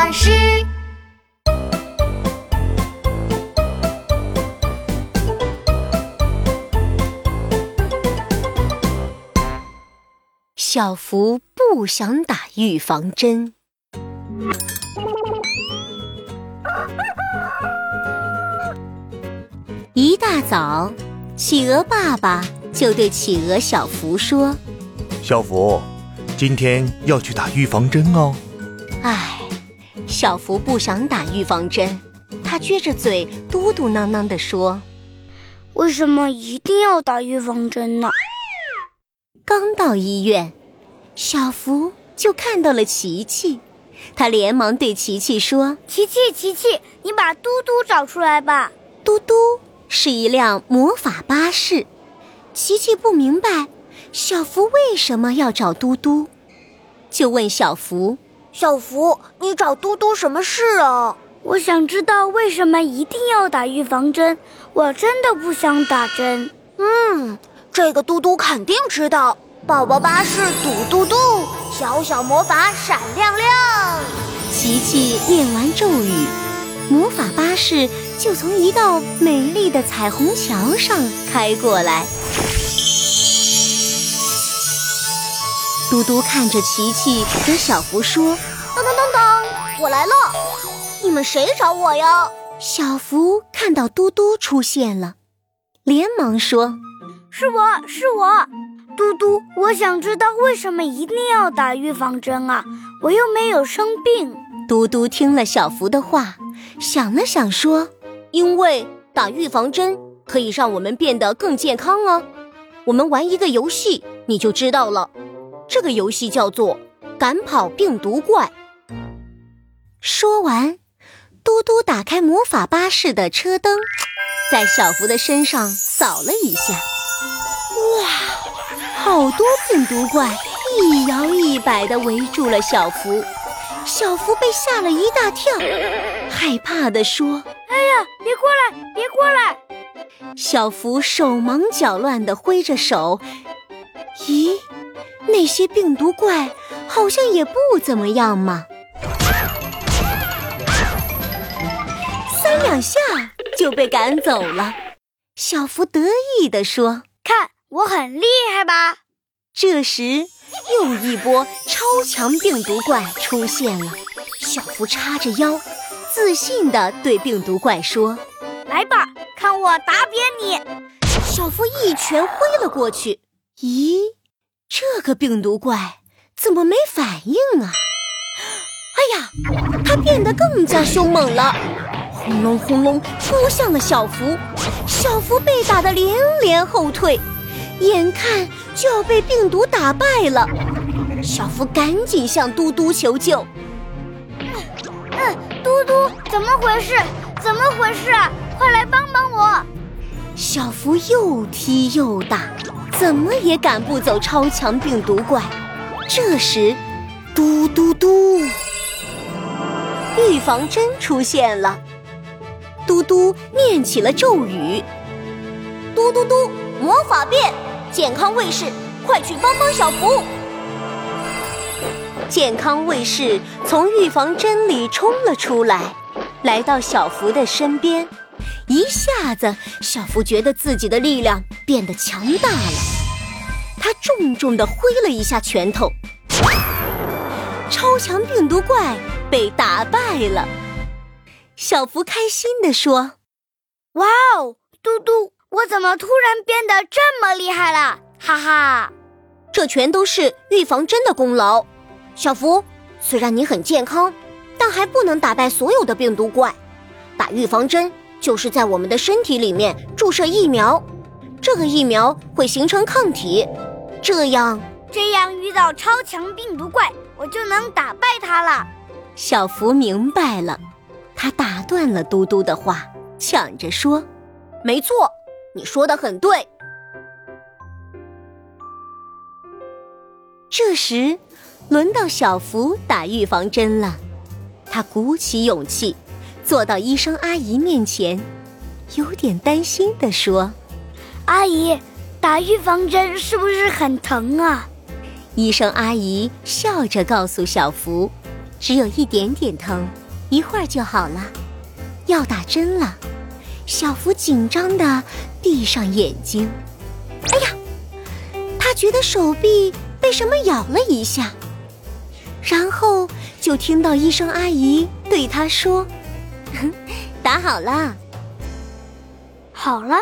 巴士。小福不想打预防针。一大早，企鹅爸爸就对企鹅小福说：“小福，今天要去打预防针哦。”唉，小福不想打预防针，他撅着嘴嘟嘟囔囔地说：“为什么一定要打预防针呢？”刚到医院，小福就看到了琪琪，他连忙对琪琪说：“琪琪，琪琪，你把嘟嘟找出来吧。”嘟嘟是一辆魔法巴士，琪琪不明白小福为什么要找嘟嘟，就问小福：“小福，你找嘟嘟什么事啊？”我想知道为什么一定要打预防针。我真的不想打针。嗯，这个嘟嘟肯定知道。宝宝巴士嘟嘟嘟，小小魔法闪亮亮。琪琪念完咒语，魔法巴士就从一道美丽的彩虹桥上开过来。嘟嘟看着琪琪和小福说：“当当当当，我来了！你们谁找我呀？”小福看到嘟嘟出现了，连忙说：“是我是我，嘟嘟，我想知道为什么一定要打预防针啊？我又没有生病。”嘟嘟听了小福的话，想了想说：“因为打预防针可以让我们变得更健康哦。我们玩一个游戏，你就知道了。这个游戏叫做‘赶跑病毒怪’。”说完，嘟嘟打开魔法巴士的车灯，在小福的身上扫了一下。哇，好多病毒怪一摇一摆地围住了小福。小福被吓了一大跳，害怕地说：“哎呀，别过来，别过来！”小福手忙脚乱地挥着手，咦，那些病毒怪好像也不怎么样嘛。三两下就被赶走了。小福得意地说：“看，我很厉害吧？”这时，又一波超强病毒怪出现了。小福叉着腰，自信地对病毒怪说：“来吧，看我打扁你！”小福一拳挥了过去。咦，这个病毒怪怎么没反应啊？哎呀，它变得更加凶猛了，轰隆轰隆扑向了小福。小福被打得连连后退。眼看就要被病毒打败了，小福赶紧向嘟嘟求救。嗯，嘟嘟，怎么回事？怎么回事啊？快来帮帮我！小福又踢又打，怎么也赶不走超强病毒怪。这时，嘟嘟嘟，预防针出现了。嘟嘟念起了咒语：嘟嘟嘟，魔法变！健康卫士，快去帮帮小福！健康卫士从预防针里冲了出来，来到小福的身边。一下子，小福觉得自己的力量变得强大了。他重重的挥了一下拳头，超强病毒怪被打败了。小福开心地说：“哇哦，嘟嘟！”我怎么突然变得这么厉害了？哈哈，这全都是预防针的功劳。小福，虽然你很健康，但还不能打败所有的病毒怪。打预防针就是在我们的身体里面注射疫苗，这个疫苗会形成抗体，这样这样遇到超强病毒怪，我就能打败它了。小福明白了，他打断了嘟嘟的话，抢着说：“没错。”你说的很对。这时，轮到小福打预防针了。他鼓起勇气，坐到医生阿姨面前，有点担心地说：“阿姨，打预防针是不是很疼啊？”医生阿姨笑着告诉小福：“只有一点点疼，一会儿就好了。要打针了，小福紧张的闭上眼睛。哎呀，他觉得手臂被什么咬了一下，然后就听到医生阿姨对他说：“ 打好了，好了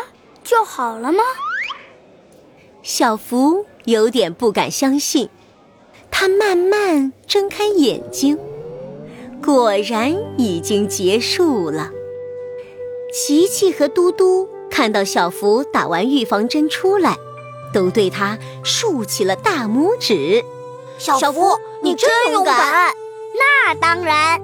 就好了吗？”小福有点不敢相信，他慢慢睁开眼睛，果然已经结束了。琪琪和嘟嘟看到小福打完预防针出来，都对他竖起了大拇指。小福，你真勇敢！那当然。